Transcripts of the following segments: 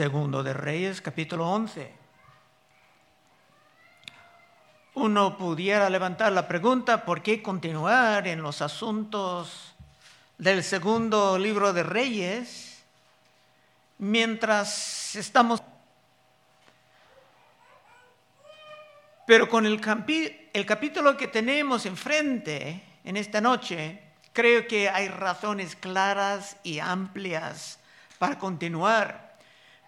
Segundo de Reyes, capítulo 11. Uno pudiera levantar la pregunta, ¿por qué continuar en los asuntos del segundo libro de Reyes mientras estamos... Pero con el, el capítulo que tenemos enfrente en esta noche, creo que hay razones claras y amplias para continuar.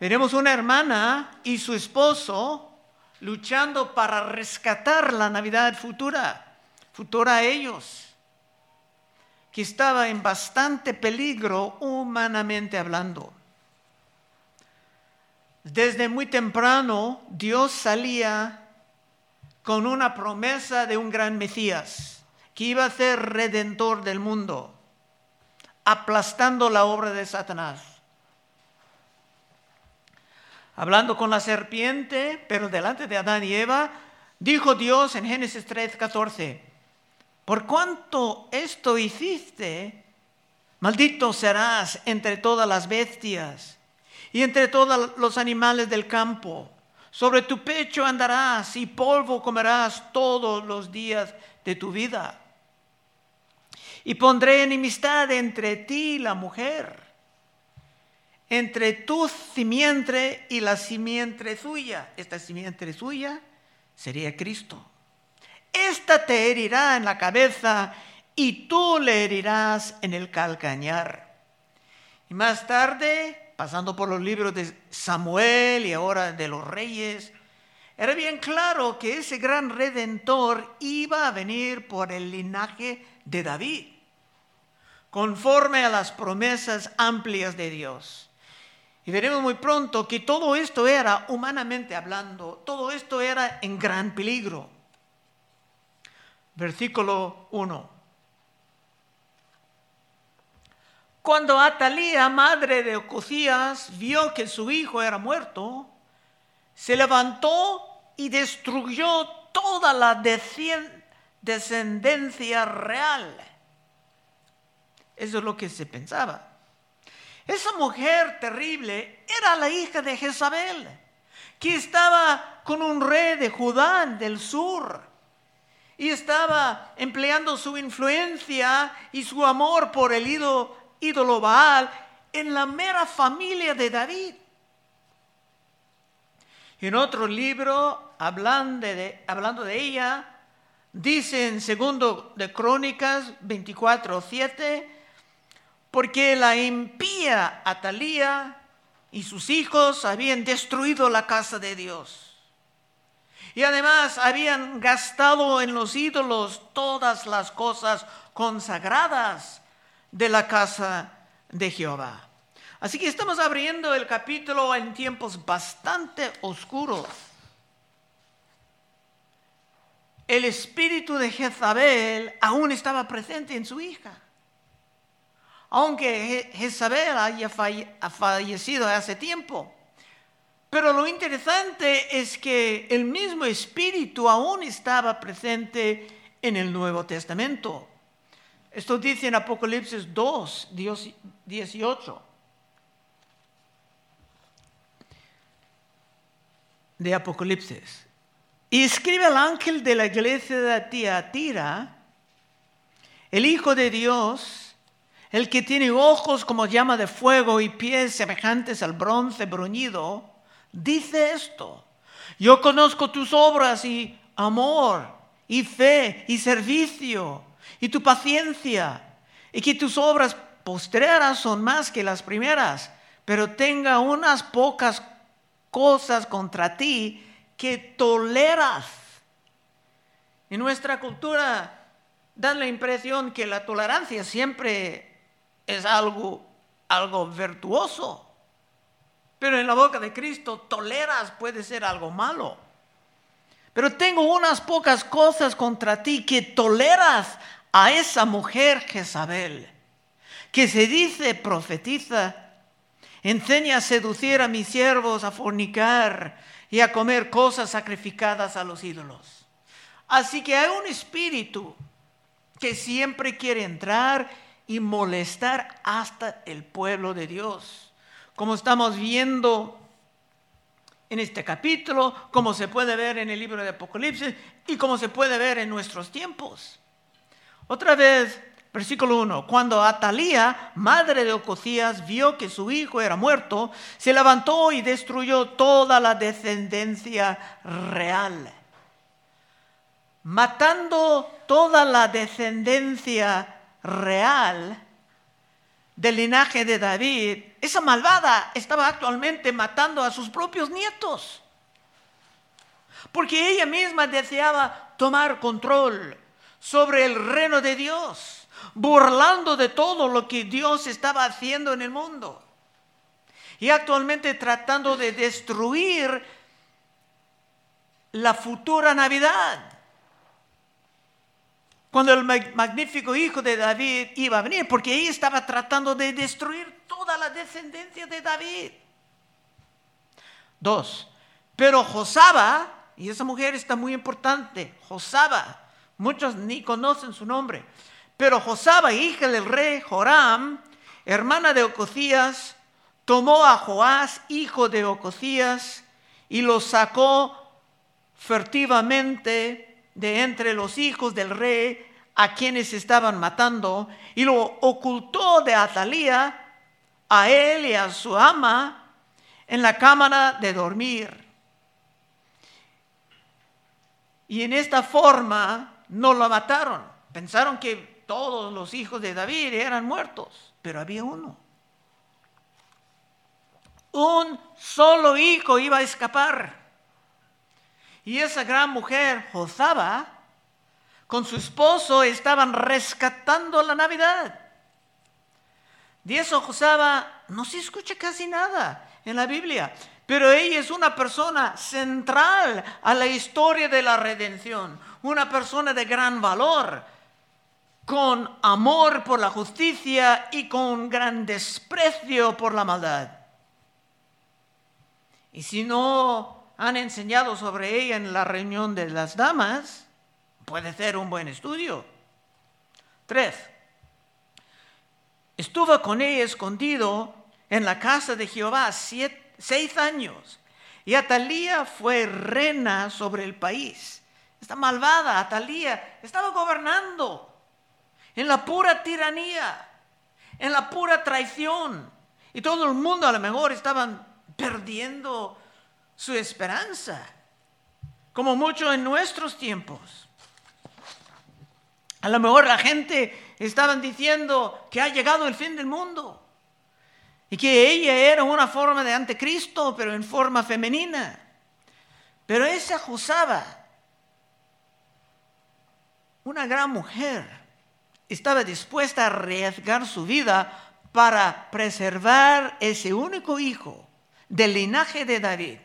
Veremos una hermana y su esposo luchando para rescatar la Navidad futura, futura a ellos, que estaba en bastante peligro humanamente hablando. Desde muy temprano Dios salía con una promesa de un gran Mesías, que iba a ser redentor del mundo, aplastando la obra de Satanás hablando con la serpiente, pero delante de Adán y Eva, dijo Dios en Génesis 3:14, por cuanto esto hiciste, maldito serás entre todas las bestias y entre todos los animales del campo. Sobre tu pecho andarás y polvo comerás todos los días de tu vida. Y pondré enemistad entre ti y la mujer entre tu simiente y la simiente suya. Esta simiente suya sería Cristo. Esta te herirá en la cabeza y tú le herirás en el calcañar. Y más tarde, pasando por los libros de Samuel y ahora de los reyes, era bien claro que ese gran redentor iba a venir por el linaje de David, conforme a las promesas amplias de Dios. Y veremos muy pronto que todo esto era, humanamente hablando, todo esto era en gran peligro. Versículo 1. Cuando Atalía, madre de Ocosías, vio que su hijo era muerto, se levantó y destruyó toda la descendencia real. Eso es lo que se pensaba. Esa mujer terrible era la hija de Jezabel, que estaba con un rey de Judá del sur y estaba empleando su influencia y su amor por el ídolo, Baal en la mera familia de David. En otro libro, hablando de, hablando de ella, dice en segundo de Crónicas 24, 7, porque la impía Atalía y sus hijos habían destruido la casa de Dios. Y además habían gastado en los ídolos todas las cosas consagradas de la casa de Jehová. Así que estamos abriendo el capítulo en tiempos bastante oscuros. El espíritu de Jezabel aún estaba presente en su hija aunque Jezabel haya fallecido hace tiempo. Pero lo interesante es que el mismo espíritu aún estaba presente en el Nuevo Testamento. Esto dice en Apocalipsis 2, 18. De Apocalipsis. Y escribe al ángel de la iglesia de Tiatira, el Hijo de Dios, el que tiene ojos como llama de fuego y pies semejantes al bronce bruñido, dice esto. Yo conozco tus obras y amor y fe y servicio y tu paciencia y que tus obras postreras son más que las primeras, pero tenga unas pocas cosas contra ti que toleras. En nuestra cultura dan la impresión que la tolerancia siempre es algo, algo virtuoso. Pero en la boca de Cristo toleras puede ser algo malo. Pero tengo unas pocas cosas contra ti que toleras a esa mujer Jezabel, que se dice profetiza, enseña a seducir a mis siervos a fornicar y a comer cosas sacrificadas a los ídolos. Así que hay un espíritu que siempre quiere entrar y molestar hasta el pueblo de Dios. Como estamos viendo en este capítulo, como se puede ver en el libro de Apocalipsis y como se puede ver en nuestros tiempos. Otra vez, versículo 1, cuando Atalía, madre de Ococías, vio que su hijo era muerto, se levantó y destruyó toda la descendencia real, matando toda la descendencia real del linaje de David, esa malvada estaba actualmente matando a sus propios nietos. Porque ella misma deseaba tomar control sobre el reino de Dios, burlando de todo lo que Dios estaba haciendo en el mundo. Y actualmente tratando de destruir la futura Navidad cuando el magnífico hijo de David iba a venir, porque ella estaba tratando de destruir toda la descendencia de David. Dos, pero Josaba, y esa mujer está muy importante, Josaba, muchos ni conocen su nombre, pero Josaba, hija del rey Joram, hermana de Ococías, tomó a Joás, hijo de Ococías, y lo sacó furtivamente de entre los hijos del rey a quienes estaban matando y lo ocultó de Atalía a él y a su ama en la cámara de dormir. Y en esta forma no lo mataron. Pensaron que todos los hijos de David eran muertos, pero había uno. Un solo hijo iba a escapar. Y esa gran mujer, Josaba, con su esposo estaban rescatando la Navidad. De eso Josaba no se escucha casi nada en la Biblia, pero ella es una persona central a la historia de la redención, una persona de gran valor, con amor por la justicia y con gran desprecio por la maldad. Y si no han enseñado sobre ella en la reunión de las damas, puede ser un buen estudio. Tres, estuvo con ella escondido en la casa de Jehová seis años y Atalía fue reina sobre el país. Esta malvada Atalía estaba gobernando en la pura tiranía, en la pura traición. Y todo el mundo a lo mejor estaban perdiendo su esperanza, como mucho en nuestros tiempos. A lo mejor la gente estaban diciendo que ha llegado el fin del mundo y que ella era una forma de anticristo, pero en forma femenina. Pero esa Josaba, una gran mujer, estaba dispuesta a arriesgar su vida para preservar ese único hijo del linaje de David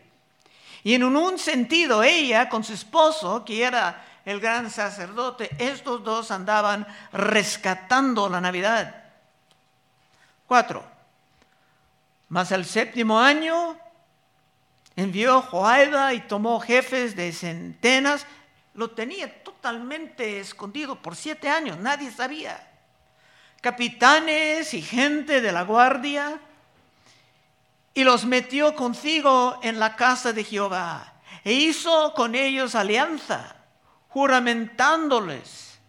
y en un sentido, ella con su esposo, que era el gran sacerdote, estos dos andaban rescatando la Navidad. Cuatro. Mas el séptimo año envió Joaida y tomó jefes de centenas. Lo tenía totalmente escondido por siete años, nadie sabía. Capitanes y gente de la guardia y los metió consigo en la casa de Jehová e hizo con ellos alianza, juramentándoles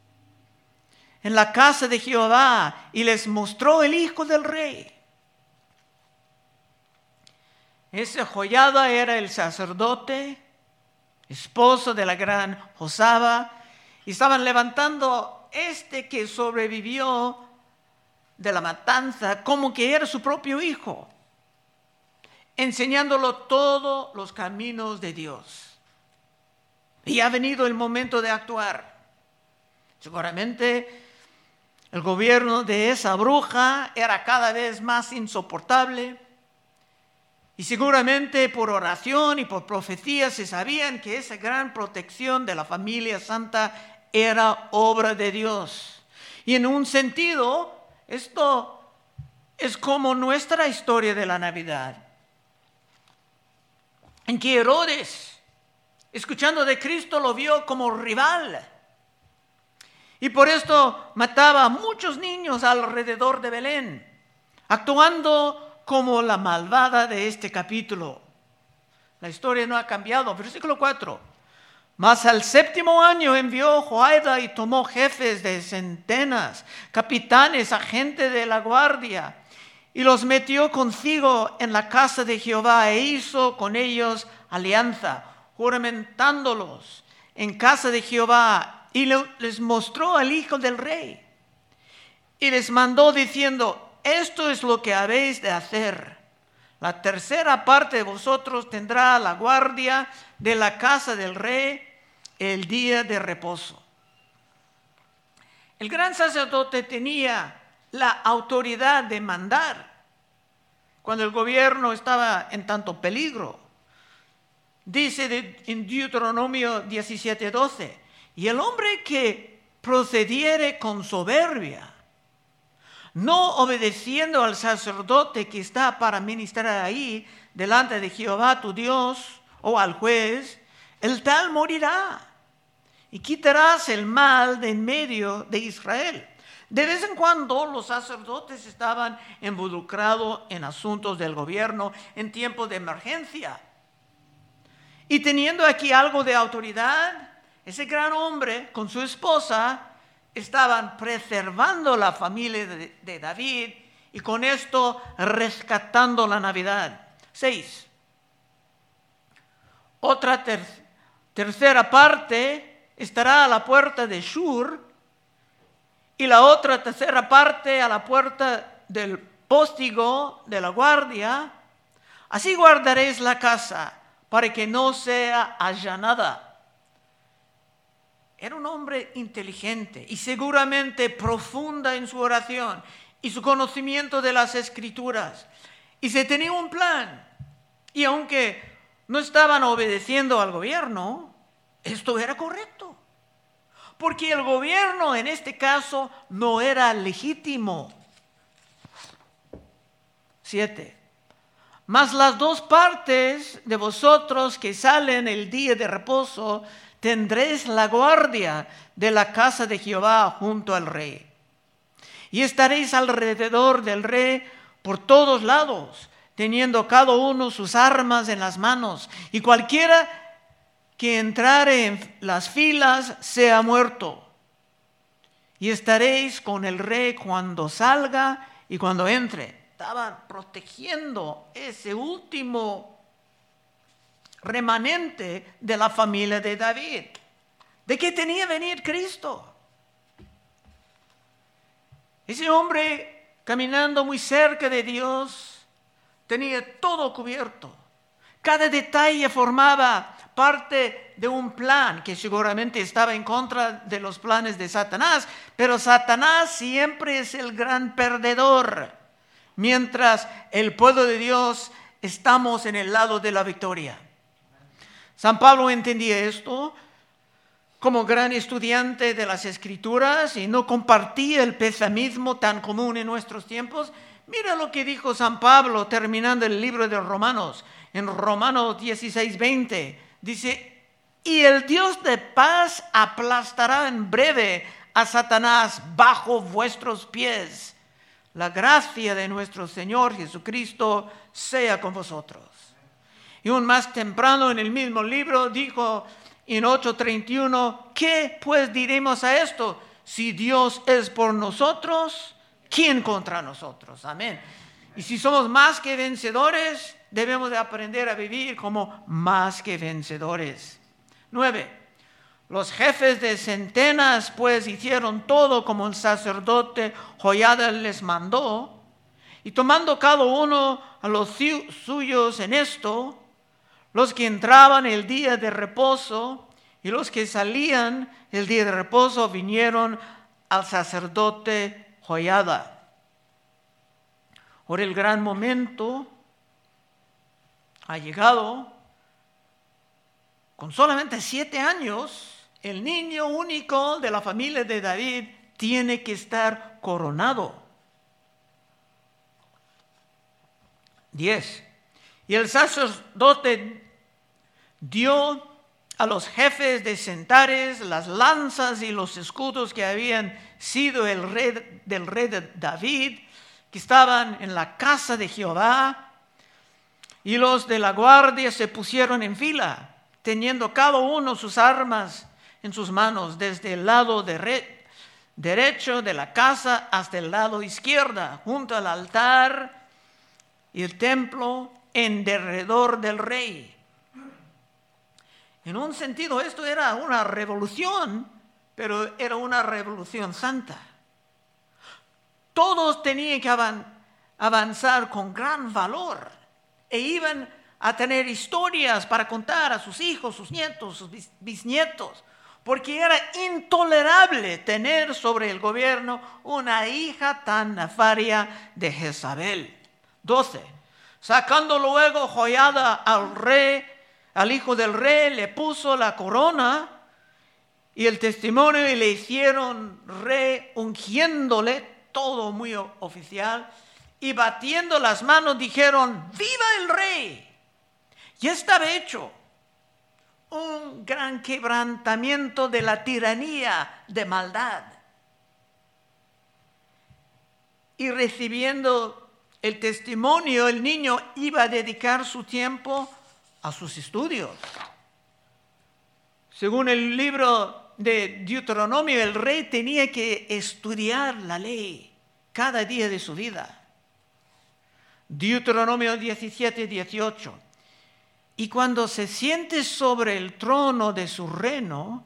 en la casa de Jehová y les mostró el hijo del rey. Ese joyada era el sacerdote, esposo de la gran Josaba, y estaban levantando este que sobrevivió de la matanza como que era su propio hijo enseñándolo todos los caminos de Dios. Y ha venido el momento de actuar. Seguramente el gobierno de esa bruja era cada vez más insoportable. Y seguramente por oración y por profecía se sabían que esa gran protección de la familia santa era obra de Dios. Y en un sentido, esto es como nuestra historia de la Navidad en que Herodes, escuchando de Cristo, lo vio como rival. Y por esto mataba a muchos niños alrededor de Belén, actuando como la malvada de este capítulo. La historia no ha cambiado. Versículo 4. Mas al séptimo año envió Joaida y tomó jefes de centenas, capitanes, agentes de la guardia, y los metió consigo en la casa de Jehová e hizo con ellos alianza, juramentándolos en casa de Jehová, y les mostró al hijo del rey. Y les mandó diciendo, esto es lo que habéis de hacer. La tercera parte de vosotros tendrá la guardia de la casa del rey el día de reposo. El gran sacerdote tenía la autoridad de mandar cuando el gobierno estaba en tanto peligro. Dice en Deuteronomio 17:12, y el hombre que procediere con soberbia, no obedeciendo al sacerdote que está para ministrar ahí delante de Jehová tu Dios o al juez, el tal morirá y quitarás el mal de en medio de Israel. De vez en cuando los sacerdotes estaban involucrados en asuntos del gobierno en tiempos de emergencia. Y teniendo aquí algo de autoridad, ese gran hombre con su esposa estaban preservando la familia de, David y con esto rescatando la Navidad. Seis. Otra tercera parte estará a la puerta de Shur y la otra tercera parte a la puerta del póstigo de la guardia. Así guardaréis la casa para que no sea allanada. Era un hombre inteligente y seguramente profunda en su oración y su conocimiento de las escrituras. Y se tenía un plan. Y aunque no estaban obedeciendo al gobierno, esto era correcto. Porque el gobierno en este caso no era legítimo. Siete. Mas las dos partes de vosotros que salen el día de reposo tendréis la guardia de la casa de Jehová junto al rey. Y estaréis alrededor del rey por todos lados, teniendo cada uno sus armas en las manos. Y cualquiera que entrare en las filas sea muerto. Y estaréis con el rey cuando salga y cuando entre. Estaban protegiendo ese último remanente de la familia de David. ¿De qué tenía venir Cristo? Ese hombre caminando muy cerca de Dios tenía todo cubierto. Cada detalle formaba parte de un plan que seguramente estaba en contra de los planes de Satanás, pero Satanás siempre es el gran perdedor, mientras el pueblo de Dios estamos en el lado de la victoria. San Pablo entendía esto como gran estudiante de las escrituras y no compartía el pesimismo tan común en nuestros tiempos. Mira lo que dijo San Pablo terminando el libro de Romanos, en Romanos 16, 20 Dice, y el Dios de paz aplastará en breve a Satanás bajo vuestros pies. La gracia de nuestro Señor Jesucristo sea con vosotros. Y un más temprano en el mismo libro dijo en 8:31, ¿qué pues diremos a esto? Si Dios es por nosotros, ¿quién contra nosotros? Amén. Y si somos más que vencedores, debemos de aprender a vivir como más que vencedores. Nueve, los jefes de centenas pues hicieron todo como el sacerdote Joyada les mandó, y tomando cada uno a los suyos en esto, los que entraban el día de reposo y los que salían el día de reposo vinieron al sacerdote Joyada. Por el gran momento ha llegado con solamente siete años, el niño único de la familia de David tiene que estar coronado. Diez. Y el sacerdote dio a los jefes de centares las lanzas y los escudos que habían sido el rey, del rey de David, que estaban en la casa de Jehová, Y los de la guardia se pusieron en fila, teniendo cada uno sus armas en sus manos, desde el lado derecho de la casa hasta el lado izquierdo, junto al altar y el templo en derredor del rey. En un sentido, esto era una revolución, pero era una revolución santa. Todos tenían que avanzar con gran valor e iban a tener historias para contar a sus hijos, sus nietos, sus bisnietos, porque era intolerable tener sobre el gobierno una hija tan nefaria de Jezabel. 12. Sacando luego joyada al rey, al hijo del rey, le puso la corona y el testimonio y le hicieron rey ungiéndole, todo muy oficial, y batiendo las manos dijeron, viva el rey. Y estaba hecho un gran quebrantamiento de la tiranía de maldad. Y recibiendo el testimonio, el niño iba a dedicar su tiempo a sus estudios. Según el libro de Deuteronomio, el rey tenía que estudiar la ley cada día de su vida. Deuteronomio 17, 18. Y cuando se siente sobre el trono de su reino,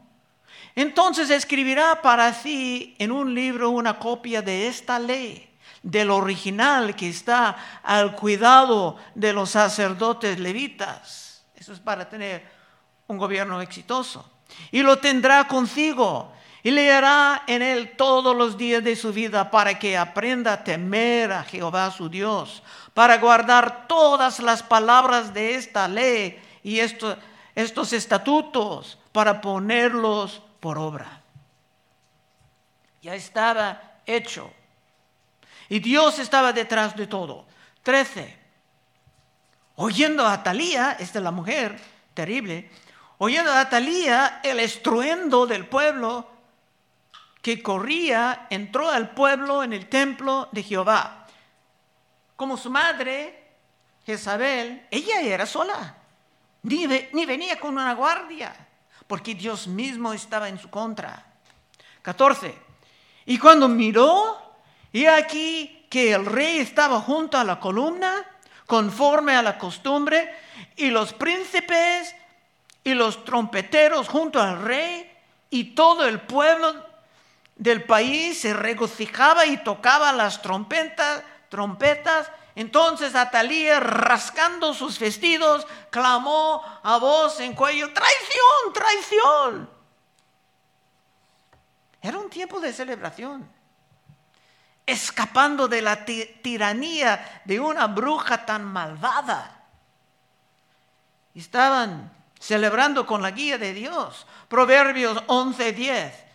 entonces escribirá para sí en un libro una copia de esta ley, del original que está al cuidado de los sacerdotes levitas. Eso es para tener un gobierno exitoso. Y lo tendrá consigo y leerá en él todos los días de su vida para que aprenda a temer a Jehová su Dios, para guardar todas las palabras de esta ley y estos estatutos, para ponerlos por obra. Ya estaba hecho. Y Dios estaba detrás de todo. Trece. Oyendo a Talía, esta es la mujer terrible, oyendo a Talía el estruendo del pueblo, que corría, entró al pueblo en el templo de Jehová. Como su madre, Jezabel, ella era sola, ni, ni venía con una guardia, porque Dios mismo estaba en su contra. 14. Y cuando miró, y aquí que el rey estaba junto a la columna, conforme a la costumbre, y los príncipes y los trompeteros junto al rey, y todo el pueblo del país se regocijaba y tocaba las trompetas, trompetas. Entonces Atalía, rascando sus vestidos, clamó a voz en cuello, traición, traición. Era un tiempo de celebración, escapando de la tiranía de una bruja tan malvada. Estaban celebrando con la guía de Dios. Proverbios 11:10.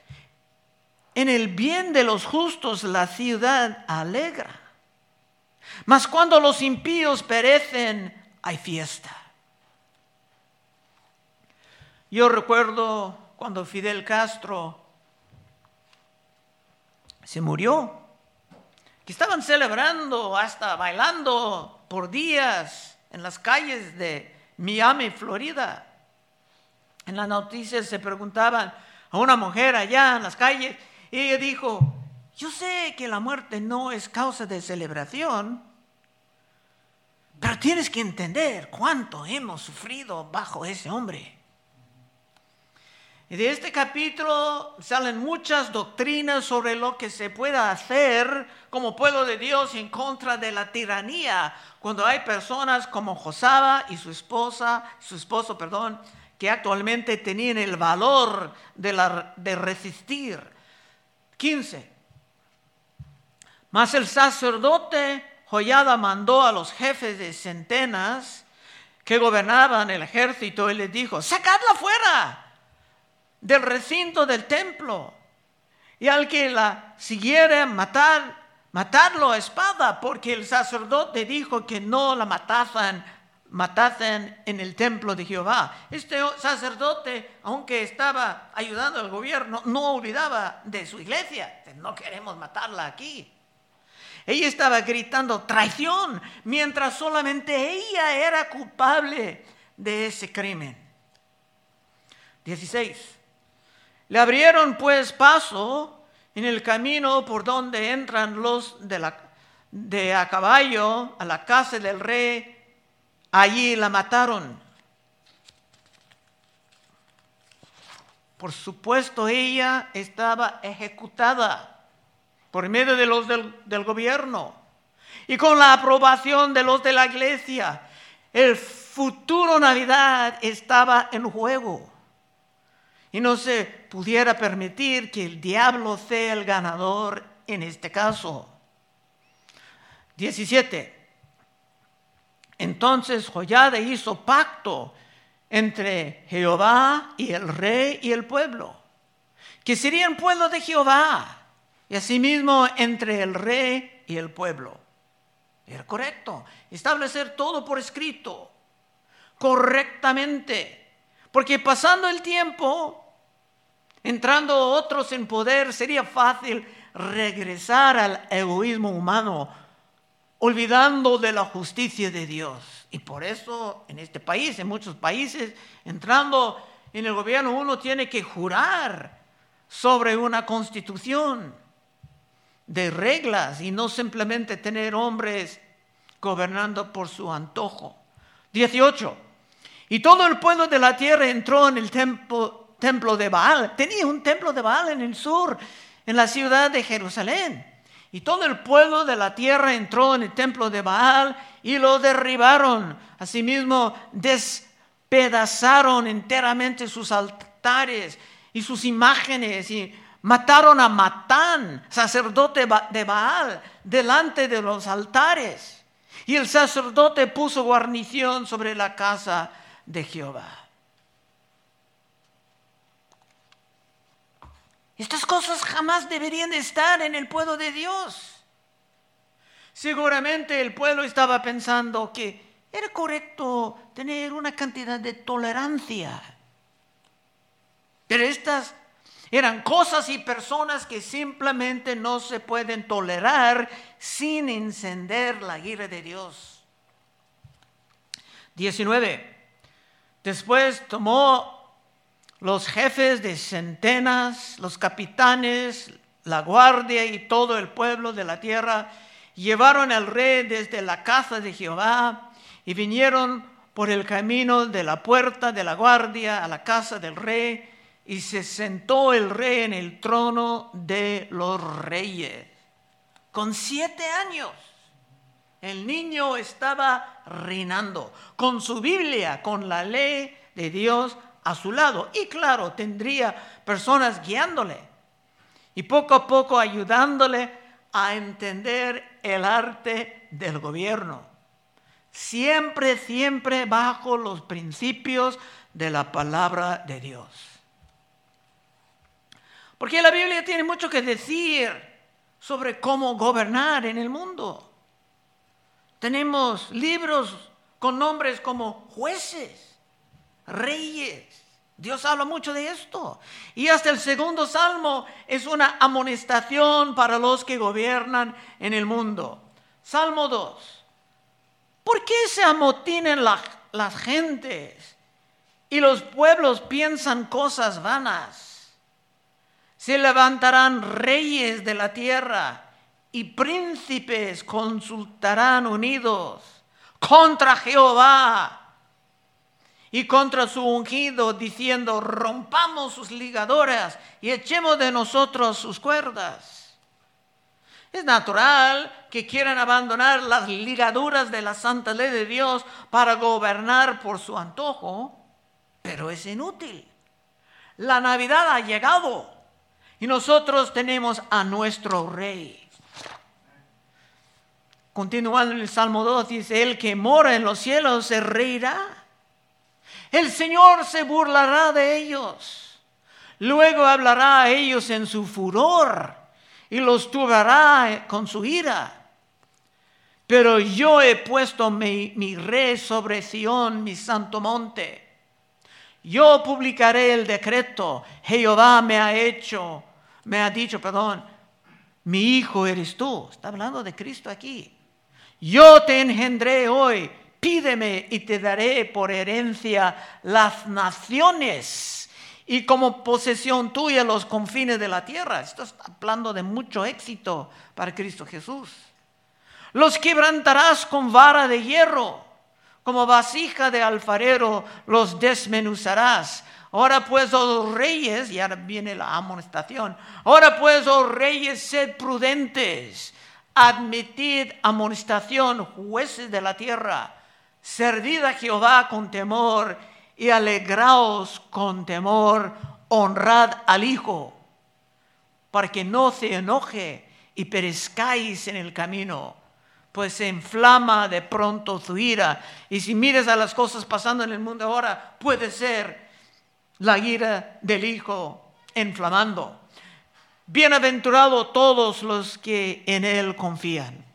En el bien de los justos la ciudad alegra. Mas cuando los impíos perecen, hay fiesta. Yo recuerdo cuando Fidel Castro se murió, que estaban celebrando, hasta bailando por días en las calles de Miami, Florida. En las noticias se preguntaban a una mujer allá en las calles, y ella dijo, yo sé que la muerte no es causa de celebración, pero tienes que entender cuánto hemos sufrido bajo ese hombre. Y de este capítulo salen muchas doctrinas sobre lo que se puede hacer como pueblo de Dios en contra de la tiranía, cuando hay personas como Josaba y su esposa, su esposo, perdón, que actualmente tenían el valor de, la, de resistir 15. Mas el sacerdote Joyada mandó a los jefes de centenas que gobernaban el ejército y les dijo, sacadla fuera del recinto del templo y al que la siguiera matar, matarlo a espada, porque el sacerdote dijo que no la matasen matasen en el templo de Jehová. Este sacerdote, aunque estaba ayudando al gobierno, no olvidaba de su iglesia. No queremos matarla aquí. Ella estaba gritando traición, mientras solamente ella era culpable de ese crimen. 16. Le abrieron pues paso en el camino por donde entran los de, la, de a caballo a la casa del rey. Allí la mataron. Por supuesto, ella estaba ejecutada por medio de los del, gobierno y con la aprobación de los de la iglesia. El futuro Navidad estaba en juego y no se pudiera permitir que el diablo sea el ganador en este caso. 17. Entonces Joyada hizo pacto entre Jehová y el rey y el pueblo, que serían pueblo de Jehová y asimismo entre el rey y el pueblo. Era correcto. Establecer todo por escrito, correctamente. Porque pasando el tiempo, entrando otros en poder, sería fácil regresar al egoísmo humano, olvidando de la justicia de Dios. Y por eso en este país, en muchos países, entrando en el gobierno, uno tiene que jurar sobre una constitución de reglas y no simplemente tener hombres gobernando por su antojo. 18. Y todo el pueblo de la tierra entró en el templo, templo de Baal. Tenía un templo de Baal en el sur, en la ciudad de Jerusalén. Y todo el pueblo de la tierra entró en el templo de Baal y lo derribaron. Asimismo, despedazaron enteramente sus altares y sus imágenes y Mataron a Matán, sacerdote de Baal, delante de los altares. Y el sacerdote puso guarnición sobre la casa de Jehová. Estas cosas jamás deberían estar en el pueblo de Dios. Seguramente el pueblo estaba pensando que era correcto tener una cantidad de tolerancia. Pero estas eran cosas y personas que simplemente no se pueden tolerar sin encender la ira de Dios. 19. Después tomó los jefes de centenas, los capitanes, la guardia y todo el pueblo de la tierra, llevaron al rey desde la casa de Jehová y vinieron por el camino de la puerta de la guardia a la casa del rey y se sentó el rey en el trono de los reyes. Con siete años, el niño estaba reinando con su Biblia, con la ley de Dios a su lado. Y claro, tendría personas guiándole y poco a poco ayudándole a entender el arte del gobierno. Siempre, siempre bajo los principios de la palabra de Dios. Porque la Biblia tiene mucho que decir sobre cómo gobernar en el mundo. Tenemos libros con nombres como jueces, reyes. Dios habla mucho de esto. Y hasta el segundo salmo es una amonestación para los que gobiernan en el mundo. Salmo 2. ¿Por qué se amotinan las gentes y los pueblos piensan cosas vanas? Se levantarán reyes de la tierra y príncipes consultarán unidos contra Jehová y contra su ungido, diciendo, rompamos sus ligadoras y echemos de nosotros sus cuerdas. Es natural que quieran abandonar las ligaduras de la santa ley de Dios para gobernar por su antojo, pero es inútil. La Navidad ha llegado y nosotros tenemos a nuestro rey. Continuando el Salmo 2, dice, el que mora en los cielos se reirá. El Señor se burlará de ellos. Luego hablará a ellos en su furor y los turbará con su ira. Pero yo he puesto mi, mi rey sobre Sión, mi santo monte. Yo publicaré el decreto. Jehová me ha hecho me ha dicho, perdón, mi hijo eres tú. Está hablando de Cristo aquí. Yo te engendré hoy, pídeme y te daré por herencia las naciones y como posesión tuya los confines de la tierra. Esto está hablando de mucho éxito para Cristo Jesús. Los quebrantarás con vara de hierro, como vasija de alfarero los desmenuzarás. Ahora pues, oh reyes, y ahora viene la amonestación, ahora pues, oh reyes, sed prudentes, admitid amonestación, jueces de la tierra, servid a Jehová con temor y alegraos con temor, honrad al Hijo, para que no se enoje y perezcáis en el camino, pues se inflama de pronto su ira. Y si mires a las cosas pasando en el mundo ahora, puede ser la ira del Hijo inflamando. Bienaventurados todos los que en Él confían.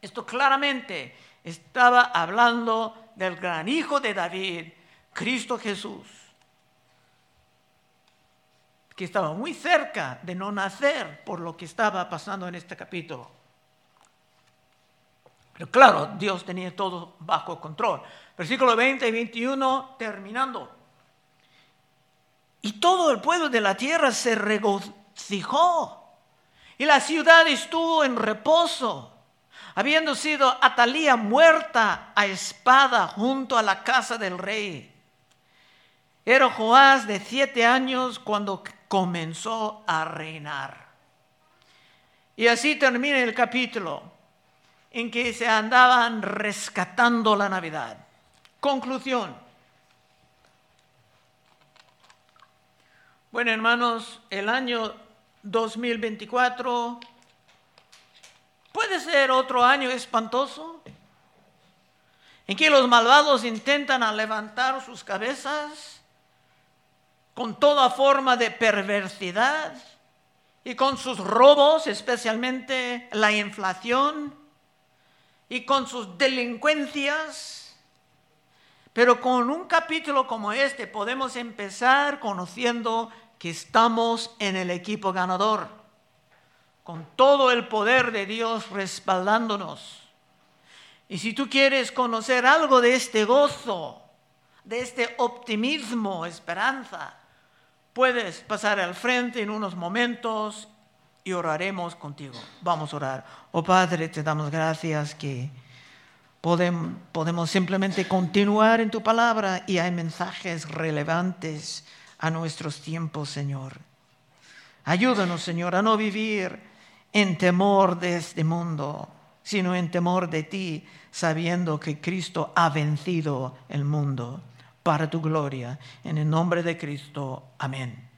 Esto claramente estaba hablando del gran hijo de David, Cristo Jesús, que estaba muy cerca de no nacer por lo que estaba pasando en este capítulo. Pero claro, Dios tenía todo bajo control. Versículo 20 y 21 terminando. Y todo el pueblo de la tierra se regocijó. Y la ciudad estuvo en reposo habiendo sido Atalía muerta a espada junto a la casa del rey. Era Joás de siete años cuando comenzó a reinar. Y así termina el capítulo en que se andaban rescatando la Navidad. Conclusión. Bueno, hermanos, el año 2024 ¿Puede ser otro año espantoso? En que los malvados intentan levantar sus cabezas con toda forma de perversidad y con sus robos, especialmente la inflación, y con sus delincuencias. Pero con un capítulo como este podemos empezar conociendo que estamos en el equipo ganador con todo el poder de Dios respaldándonos. Y si tú quieres conocer algo de este gozo, de este optimismo, esperanza, puedes pasar al frente en unos momentos y oraremos contigo. Vamos a orar. Oh Padre, te damos gracias que podemos, simplemente continuar en tu palabra y hay mensajes relevantes a nuestros tiempos, Señor. Ayúdanos, Señor, a no vivir en temor de este mundo, sino en temor de ti, sabiendo que Cristo ha vencido el mundo para tu gloria. En el nombre de Cristo, amén.